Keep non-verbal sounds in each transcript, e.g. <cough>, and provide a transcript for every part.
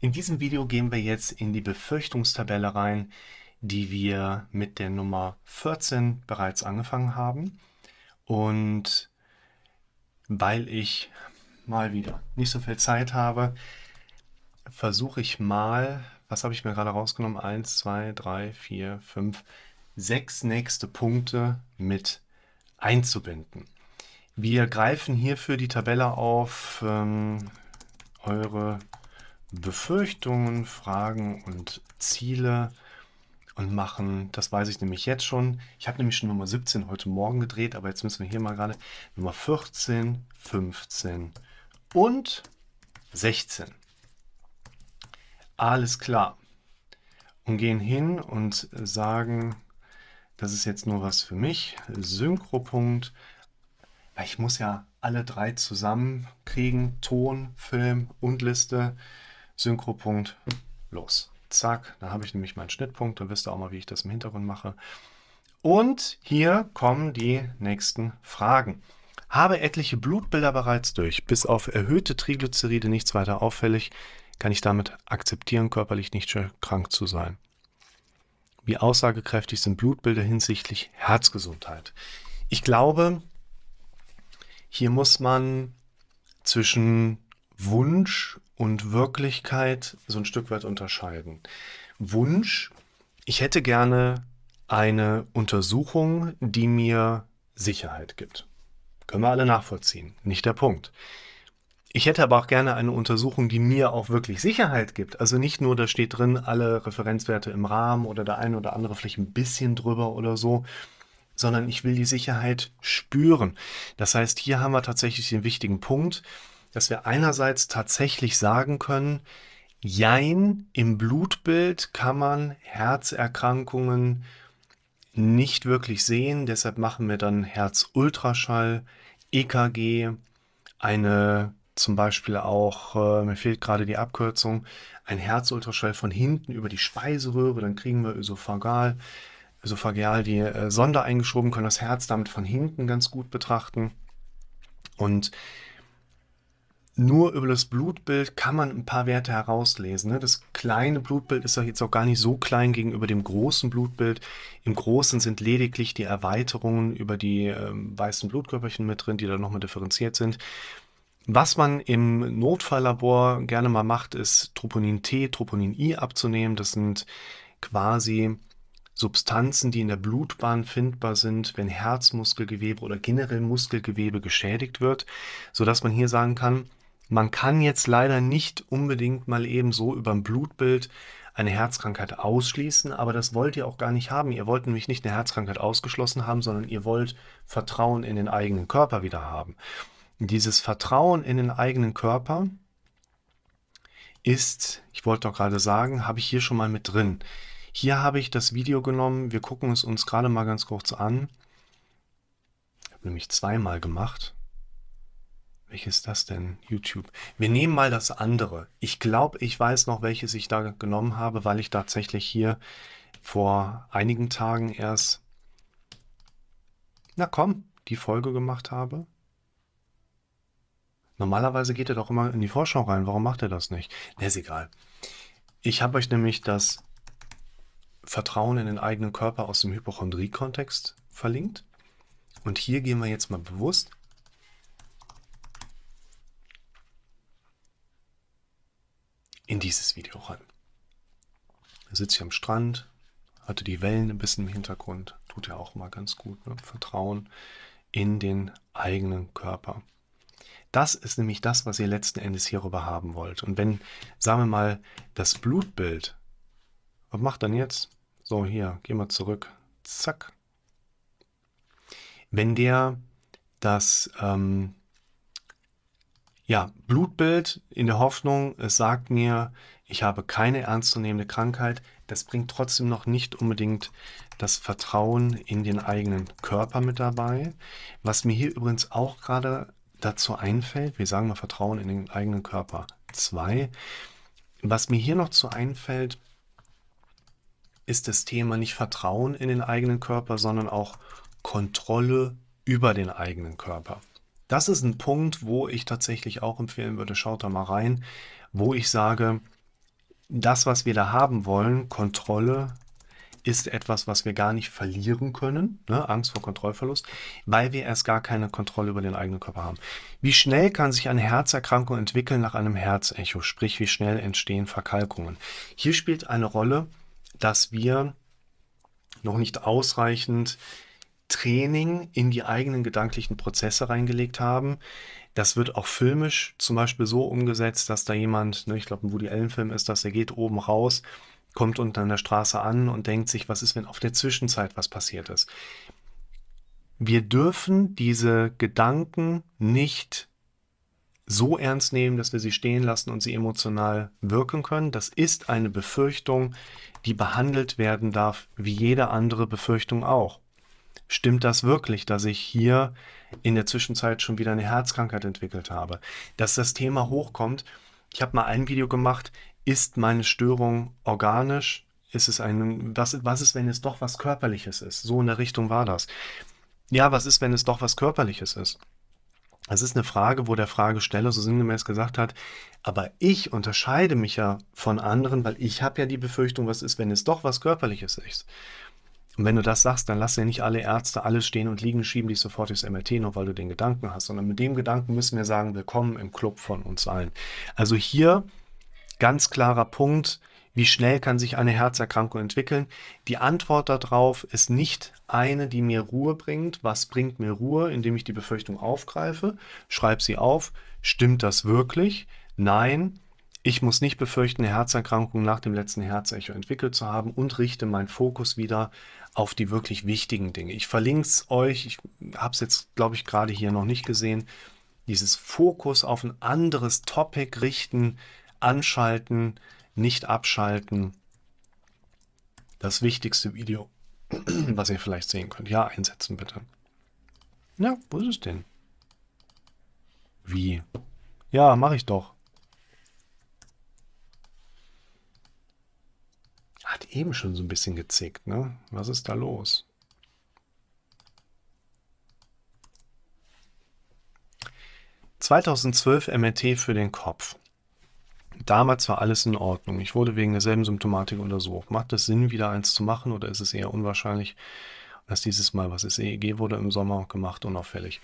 In diesem Video gehen wir jetzt in die Befürchtungstabelle rein, die wir mit der Nummer 14 bereits angefangen haben. Und weil ich mal wieder nicht so viel Zeit habe, versuche ich mal, was habe ich mir gerade rausgenommen? 1, 2, 3, 4, 5, 6 nächste Punkte mit einzubinden. Wir greifen hierfür die Tabelle auf ähm, eure Befürchtungen, Fragen und Ziele und machen, das weiß ich nämlich jetzt schon. Ich habe nämlich schon Nummer 17 heute Morgen gedreht, aber jetzt müssen wir hier mal gerade Nummer 14, 15 und 16. Alles klar. Und gehen hin und sagen, das ist jetzt nur was für mich. Synchropunkt ich muss ja alle drei zusammenkriegen. Ton, Film und Liste. Synchropunkt. Los. Zack. Da habe ich nämlich meinen Schnittpunkt. Dann wisst ihr auch mal, wie ich das im Hintergrund mache. Und hier kommen die nächsten Fragen. Habe etliche Blutbilder bereits durch. Bis auf erhöhte Triglyceride nichts weiter auffällig. Kann ich damit akzeptieren, körperlich nicht krank zu sein. Wie aussagekräftig sind Blutbilder hinsichtlich Herzgesundheit? Ich glaube, hier muss man zwischen Wunsch und Wirklichkeit so ein Stück weit unterscheiden. Wunsch, ich hätte gerne eine Untersuchung, die mir Sicherheit gibt. Können wir alle nachvollziehen, nicht der Punkt. Ich hätte aber auch gerne eine Untersuchung, die mir auch wirklich Sicherheit gibt. Also nicht nur, da steht drin, alle Referenzwerte im Rahmen oder der eine oder andere vielleicht ein bisschen drüber oder so, sondern ich will die Sicherheit spüren. Das heißt, hier haben wir tatsächlich den wichtigen Punkt, dass wir einerseits tatsächlich sagen können, Jein, im Blutbild kann man Herzerkrankungen nicht wirklich sehen. Deshalb machen wir dann Herzultraschall, EKG, eine zum Beispiel auch, äh, mir fehlt gerade die Abkürzung, ein Herzultraschall von hinten über die Speiseröhre, dann kriegen wir Ösophagal esophageal die äh, Sonde eingeschoben, können das Herz damit von hinten ganz gut betrachten. Und nur über das Blutbild kann man ein paar Werte herauslesen. Ne? Das kleine Blutbild ist ja jetzt auch gar nicht so klein gegenüber dem großen Blutbild. Im großen sind lediglich die Erweiterungen über die äh, weißen Blutkörperchen mit drin, die dann nochmal differenziert sind. Was man im Notfalllabor gerne mal macht, ist Troponin T, Troponin I abzunehmen. Das sind quasi Substanzen, die in der Blutbahn findbar sind, wenn Herzmuskelgewebe oder generell Muskelgewebe geschädigt wird, sodass man hier sagen kann, man kann jetzt leider nicht unbedingt mal eben so über ein Blutbild eine Herzkrankheit ausschließen, aber das wollt ihr auch gar nicht haben. Ihr wollt nämlich nicht eine Herzkrankheit ausgeschlossen haben, sondern ihr wollt Vertrauen in den eigenen Körper wieder haben. Dieses Vertrauen in den eigenen Körper ist, ich wollte doch gerade sagen, habe ich hier schon mal mit drin. Hier habe ich das Video genommen. Wir gucken es uns gerade mal ganz kurz an. Ich habe nämlich zweimal gemacht. Welches ist das denn? YouTube. Wir nehmen mal das andere. Ich glaube, ich weiß noch, welches ich da genommen habe, weil ich tatsächlich hier vor einigen Tagen erst, na komm, die Folge gemacht habe. Normalerweise geht er doch immer in die Vorschau rein. Warum macht er das nicht? Ne, ist egal. Ich habe euch nämlich das Vertrauen in den eigenen Körper aus dem Hypochondrie-Kontext verlinkt. Und hier gehen wir jetzt mal bewusst in dieses Video rein. Da sitze ich am Strand, hatte die Wellen ein bisschen im Hintergrund, tut ja auch mal ganz gut. Ne? Vertrauen in den eigenen Körper. Das ist nämlich das, was ihr letzten Endes hierüber haben wollt. Und wenn, sagen wir mal, das Blutbild, was macht dann jetzt? So, hier, gehen wir zurück. Zack. Wenn der das ähm, ja, Blutbild in der Hoffnung, es sagt mir, ich habe keine ernstzunehmende Krankheit, das bringt trotzdem noch nicht unbedingt das Vertrauen in den eigenen Körper mit dabei. Was mir hier übrigens auch gerade dazu einfällt, wir sagen mal Vertrauen in den eigenen Körper 2. Was mir hier noch zu einfällt, ist das Thema nicht Vertrauen in den eigenen Körper, sondern auch Kontrolle über den eigenen Körper. Das ist ein Punkt, wo ich tatsächlich auch empfehlen würde, schaut da mal rein, wo ich sage, das, was wir da haben wollen, Kontrolle, ist etwas, was wir gar nicht verlieren können, ne? Angst vor Kontrollverlust, weil wir erst gar keine Kontrolle über den eigenen Körper haben. Wie schnell kann sich eine Herzerkrankung entwickeln nach einem Herzecho, sprich wie schnell entstehen Verkalkungen? Hier spielt eine Rolle, dass wir noch nicht ausreichend Training in die eigenen gedanklichen Prozesse reingelegt haben. Das wird auch filmisch zum Beispiel so umgesetzt, dass da jemand, ne, ich glaube ein Woody Allen-Film ist das, der geht oben raus, kommt unten an der Straße an und denkt sich, was ist, wenn auf der Zwischenzeit was passiert ist. Wir dürfen diese Gedanken nicht so ernst nehmen, dass wir sie stehen lassen und sie emotional wirken können. Das ist eine Befürchtung, die behandelt werden darf, wie jede andere Befürchtung auch stimmt das wirklich, dass ich hier in der Zwischenzeit schon wieder eine Herzkrankheit entwickelt habe? Dass das Thema hochkommt. Ich habe mal ein Video gemacht, ist meine Störung organisch? Ist es ein, was, was ist, wenn es doch was Körperliches ist? So in der Richtung war das. Ja, was ist, wenn es doch was Körperliches ist? Das ist eine Frage, wo der Fragesteller so sinngemäß gesagt hat, aber ich unterscheide mich ja von anderen, weil ich habe ja die Befürchtung, was ist, wenn es doch was Körperliches ist. Und wenn du das sagst, dann lass ja nicht alle Ärzte alles stehen und liegen, schieben dich sofort ins MRT, nur weil du den Gedanken hast, sondern mit dem Gedanken müssen wir sagen, willkommen im Club von uns allen. Also hier ganz klarer Punkt, wie schnell kann sich eine Herzerkrankung entwickeln? Die Antwort darauf ist nicht eine, die mir Ruhe bringt. Was bringt mir Ruhe, indem ich die Befürchtung aufgreife, schreibe sie auf. Stimmt das wirklich? Nein. Ich muss nicht befürchten, eine Herzerkrankung nach dem letzten Herzecho entwickelt zu haben und richte meinen Fokus wieder auf die wirklich wichtigen Dinge. Ich verlinke es euch, ich habe es jetzt, glaube ich, gerade hier noch nicht gesehen. Dieses Fokus auf ein anderes Topic richten, anschalten, nicht abschalten. Das wichtigste Video, <clears throat> was ihr vielleicht sehen könnt. Ja, einsetzen bitte. Ja, wo ist es denn? Wie? Ja, mache ich doch. Hat eben schon so ein bisschen gezickt, ne? Was ist da los? ...2012 MRT für den Kopf. Damals war alles in Ordnung. Ich wurde wegen derselben Symptomatik untersucht. Macht es Sinn, wieder eins zu machen oder ist es eher unwahrscheinlich, dass dieses Mal, was ist EEG, wurde im Sommer gemacht, unauffällig?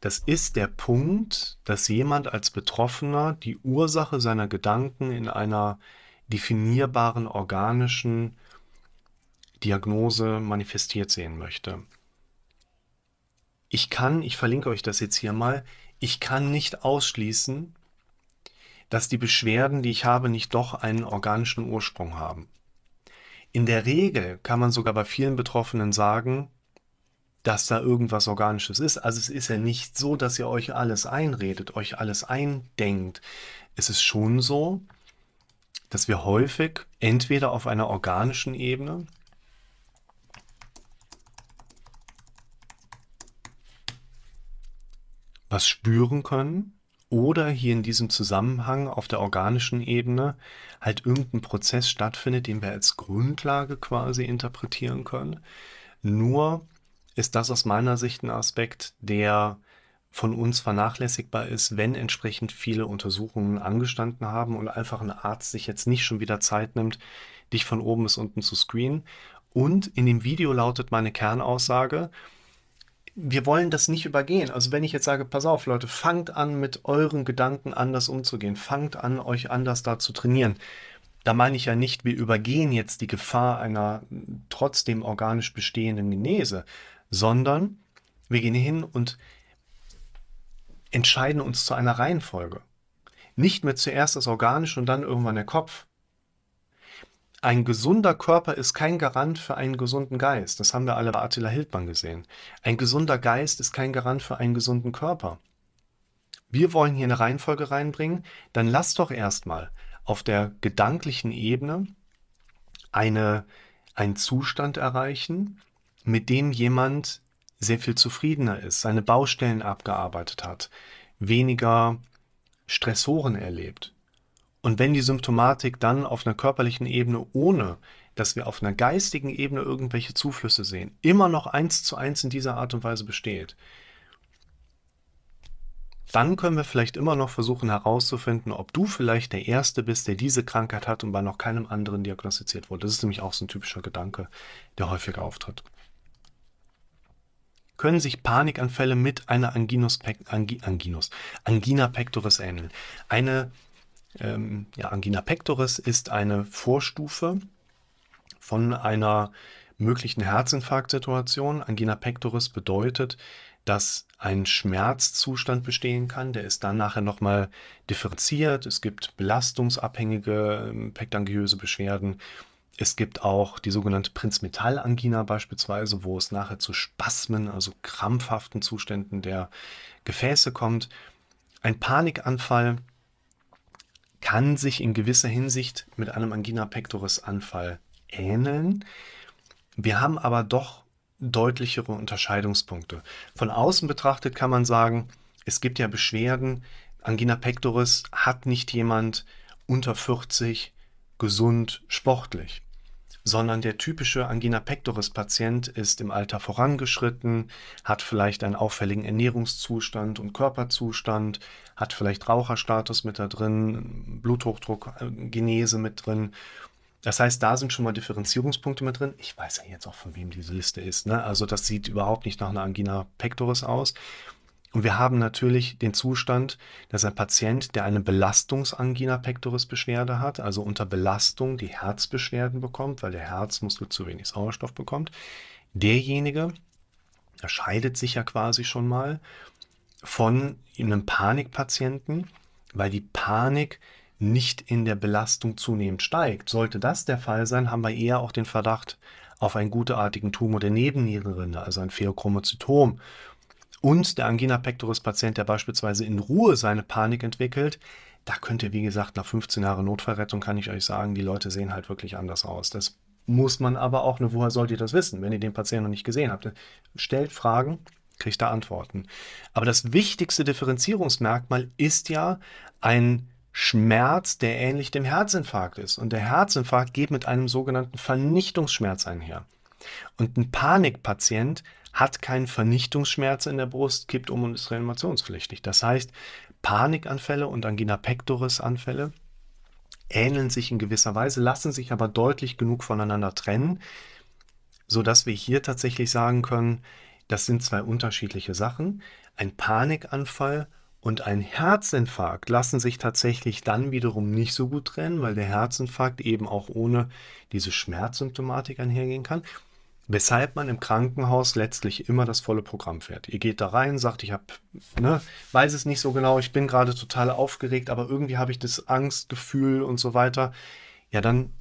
Das ist der Punkt, dass jemand als Betroffener die Ursache seiner Gedanken in einer definierbaren organischen Diagnose manifestiert sehen möchte. Ich kann, ich verlinke euch das jetzt hier mal, ich kann nicht ausschließen, dass die Beschwerden, die ich habe, nicht doch einen organischen Ursprung haben. In der Regel kann man sogar bei vielen Betroffenen sagen, dass da irgendwas Organisches ist. Also es ist ja nicht so, dass ihr euch alles einredet, euch alles eindenkt. Es ist schon so, dass wir häufig entweder auf einer organischen Ebene was spüren können oder hier in diesem Zusammenhang auf der organischen Ebene halt irgendein Prozess stattfindet, den wir als Grundlage quasi interpretieren können. Nur ist das aus meiner Sicht ein Aspekt, der von uns vernachlässigbar ist, wenn entsprechend viele Untersuchungen angestanden haben und einfach ein Arzt sich jetzt nicht schon wieder Zeit nimmt, dich von oben bis unten zu screenen. Und in dem Video lautet meine Kernaussage, wir wollen das nicht übergehen. Also wenn ich jetzt sage, pass auf Leute, fangt an mit euren Gedanken anders umzugehen, fangt an euch anders da zu trainieren. Da meine ich ja nicht, wir übergehen jetzt die Gefahr einer trotzdem organisch bestehenden Genese, sondern wir gehen hin und entscheiden uns zu einer Reihenfolge. Nicht mehr zuerst das Organische und dann irgendwann der Kopf. Ein gesunder Körper ist kein Garant für einen gesunden Geist. Das haben wir alle bei Attila Hildmann gesehen. Ein gesunder Geist ist kein Garant für einen gesunden Körper. Wir wollen hier eine Reihenfolge reinbringen, dann lass doch erstmal auf der gedanklichen Ebene eine, einen Zustand erreichen, mit dem jemand sehr viel zufriedener ist, seine Baustellen abgearbeitet hat, weniger Stressoren erlebt. Und wenn die Symptomatik dann auf einer körperlichen Ebene, ohne dass wir auf einer geistigen Ebene irgendwelche Zuflüsse sehen, immer noch eins zu eins in dieser Art und Weise besteht, dann können wir vielleicht immer noch versuchen herauszufinden, ob du vielleicht der Erste bist, der diese Krankheit hat und bei noch keinem anderen diagnostiziert wurde. Das ist nämlich auch so ein typischer Gedanke, der häufiger auftritt. Können sich Panikanfälle mit einer Anginus, Anginus, Angina pectoris ähneln? Eine ähm, ja, Angina pectoris ist eine Vorstufe von einer möglichen Herzinfarktsituation. Angina pectoris bedeutet, dass ein Schmerzzustand bestehen kann. Der ist dann nachher nochmal differenziert. Es gibt belastungsabhängige ähm, pektangiöse Beschwerden. Es gibt auch die sogenannte Prinzmetallangina beispielsweise, wo es nachher zu Spasmen, also krampfhaften Zuständen der Gefäße kommt. Ein Panikanfall kann sich in gewisser Hinsicht mit einem Angina pectoris Anfall ähneln. Wir haben aber doch deutlichere Unterscheidungspunkte. Von außen betrachtet kann man sagen, es gibt ja Beschwerden. Angina pectoris hat nicht jemand unter 40 gesund sportlich, sondern der typische Angina pectoris Patient ist im Alter vorangeschritten, hat vielleicht einen auffälligen Ernährungszustand und Körperzustand, hat vielleicht Raucherstatus mit da drin, Bluthochdruck, äh, mit drin das heißt, da sind schon mal Differenzierungspunkte mit drin. Ich weiß ja jetzt auch, von wem diese Liste ist. Ne? Also das sieht überhaupt nicht nach einer Angina pectoris aus. Und wir haben natürlich den Zustand, dass ein Patient, der eine Belastungsangina pectoris Beschwerde hat, also unter Belastung die Herzbeschwerden bekommt, weil der Herzmuskel zu wenig Sauerstoff bekommt, derjenige unterscheidet sich ja quasi schon mal von einem Panikpatienten, weil die Panik nicht in der Belastung zunehmend steigt. Sollte das der Fall sein, haben wir eher auch den Verdacht auf einen gutartigen Tumor der Nebennierenrinde, also ein Pheochromozytom. Und der Angina pectoris Patient, der beispielsweise in Ruhe seine Panik entwickelt, da könnte, wie gesagt, nach 15 Jahren Notfallrettung kann ich euch sagen, die Leute sehen halt wirklich anders aus. Das muss man aber auch, nur woher sollt ihr das wissen, wenn ihr den Patienten noch nicht gesehen habt? Stellt Fragen, kriegt da Antworten. Aber das wichtigste Differenzierungsmerkmal ist ja ein Schmerz, der ähnlich dem Herzinfarkt ist. Und der Herzinfarkt geht mit einem sogenannten Vernichtungsschmerz einher. Und ein Panikpatient hat keinen Vernichtungsschmerz in der Brust, kippt um und ist reanimationspflichtig. Das heißt, Panikanfälle und Angina pectoris Anfälle ähneln sich in gewisser Weise, lassen sich aber deutlich genug voneinander trennen, sodass wir hier tatsächlich sagen können, das sind zwei unterschiedliche Sachen. Ein Panikanfall und ein Herzinfarkt lassen sich tatsächlich dann wiederum nicht so gut trennen, weil der Herzinfarkt eben auch ohne diese Schmerzsymptomatik einhergehen kann. Weshalb man im Krankenhaus letztlich immer das volle Programm fährt. Ihr geht da rein, sagt, ich habe, ne, weiß es nicht so genau, ich bin gerade total aufgeregt, aber irgendwie habe ich das Angstgefühl und so weiter. Ja, dann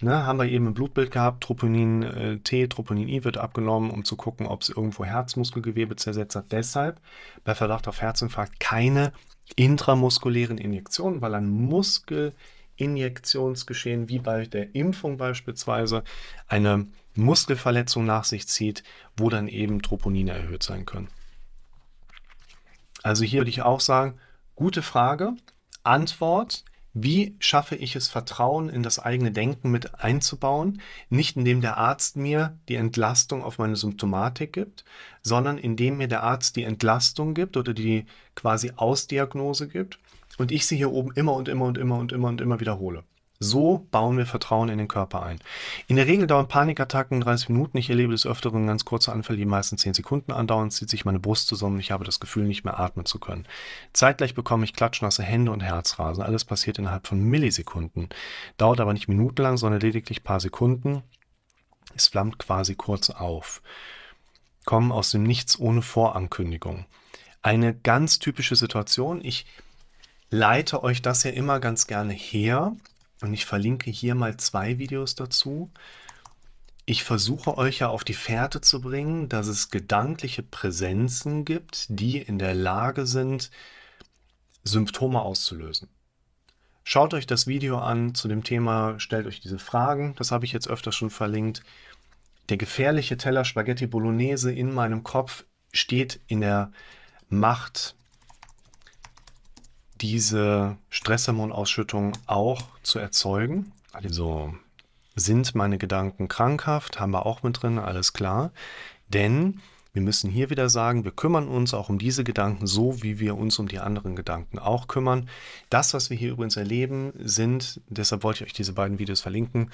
Ne, haben wir eben ein Blutbild gehabt, Troponin äh, T, Troponin I wird abgenommen, um zu gucken, ob es irgendwo Herzmuskelgewebe zersetzt hat. Deshalb bei Verdacht auf Herzinfarkt keine intramuskulären Injektionen, weil ein Muskelinjektionsgeschehen wie bei der Impfung beispielsweise eine Muskelverletzung nach sich zieht, wo dann eben Troponine erhöht sein können. Also hier würde ich auch sagen, gute Frage. Antwort, wie schaffe ich es, Vertrauen in das eigene Denken mit einzubauen? Nicht indem der Arzt mir die Entlastung auf meine Symptomatik gibt, sondern indem mir der Arzt die Entlastung gibt oder die quasi Ausdiagnose gibt und ich sie hier oben immer und immer und immer und immer und immer wiederhole. So bauen wir Vertrauen in den Körper ein. In der Regel dauern Panikattacken 30 Minuten. Ich erlebe des Öfteren ganz kurze Anfälle, die meistens 10 Sekunden andauern. Zieht sich meine Brust zusammen. Ich habe das Gefühl, nicht mehr atmen zu können. Zeitgleich bekomme ich klatschnasse Hände und Herzrasen. Alles passiert innerhalb von Millisekunden. Dauert aber nicht minutenlang, sondern lediglich ein paar Sekunden. Es flammt quasi kurz auf. Kommen aus dem Nichts ohne Vorankündigung. Eine ganz typische Situation. Ich leite euch das ja immer ganz gerne her und ich verlinke hier mal zwei Videos dazu. Ich versuche euch ja auf die Fährte zu bringen, dass es gedankliche Präsenzen gibt, die in der Lage sind, Symptome auszulösen. Schaut euch das Video an zu dem Thema, stellt euch diese Fragen, das habe ich jetzt öfter schon verlinkt. Der gefährliche Teller Spaghetti Bolognese in meinem Kopf steht in der Macht diese Stresshormonausschüttung auch zu erzeugen. Also sind meine Gedanken krankhaft, haben wir auch mit drin, alles klar. Denn Wir müssen hier wieder sagen, wir kümmern uns auch um diese Gedanken so, wie wir uns um die anderen Gedanken auch kümmern. Das, was wir hier übrigens erleben, sind, deshalb wollte ich euch diese beiden Videos verlinken,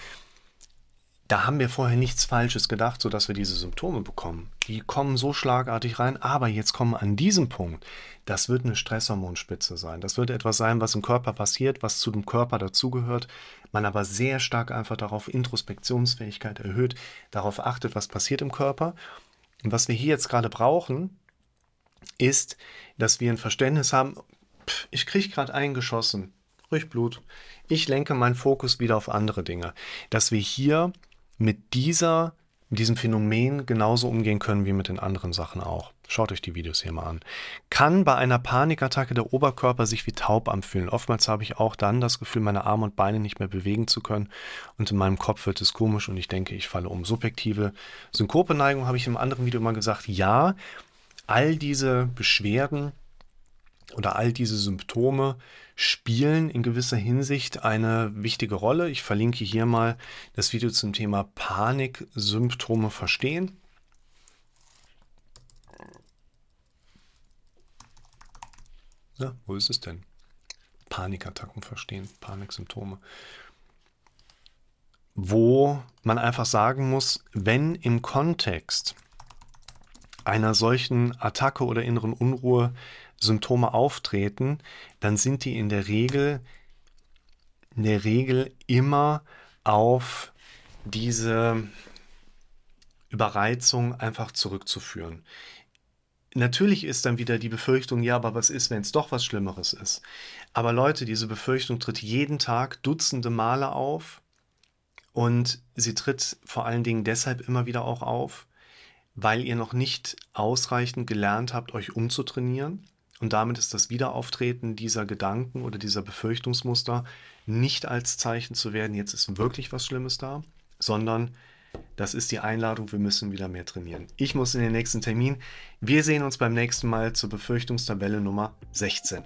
da haben wir vorher nichts Falsches gedacht, sodass wir diese Symptome bekommen. Die kommen so schlagartig rein, aber jetzt kommen an diesem Punkt, das wird eine Stresshormonspitze sein. Das wird etwas sein, was im Körper passiert, was zu dem Körper dazugehört, man aber sehr stark einfach darauf Introspektionsfähigkeit erhöht, darauf achtet, was passiert im Körper. Und was wir hier jetzt gerade brauchen, ist, dass wir ein Verständnis haben, ich kriege gerade eingeschossen, ruhig Blut. Ich lenke meinen Fokus wieder auf andere Dinge. Dass wir hier mit dieser mit diesem Phänomen genauso umgehen können wie mit den anderen Sachen auch. Schaut euch die Videos hier mal an. Kann bei einer Panikattacke der Oberkörper sich wie taub anfühlen. Oftmals habe ich auch dann das Gefühl, meine Arme und Beine nicht mehr bewegen zu können und in meinem Kopf wird es komisch und ich denke, ich falle um. Subjektive Synkopeneigung habe ich im anderen Video mal gesagt, ja, all diese Beschwerden oder all diese Symptome spielen in gewisser Hinsicht eine wichtige Rolle. Ich verlinke hier mal das Video zum Thema Paniksymptome verstehen. Ja, wo ist es denn? Panikattacken verstehen, Paniksymptome. Wo man einfach sagen muss, wenn im Kontext einer solchen Attacke oder inneren Unruhe Symptome auftreten, dann sind die in der Regel, in der Regel immer auf diese Überreizung einfach zurückzuführen. Natürlich ist dann wieder die Befürchtung, ja, aber was ist, wenn es doch was Schlimmeres ist? Aber Leute, diese Befürchtung tritt jeden Tag Dutzende Male auf und sie tritt vor allen Dingen deshalb immer wieder auch auf, weil ihr noch nicht ausreichend gelernt habt, euch umzutrainieren. Und damit ist das Wiederauftreten dieser Gedanken oder dieser Befürchtungsmuster nicht als Zeichen zu werden, jetzt ist wirklich was Schlimmes da, sondern das ist die Einladung, wir müssen wieder mehr trainieren. Ich muss in den nächsten Termin. Wir sehen uns beim nächsten Mal zur Befürchtungstabelle Nummer 16.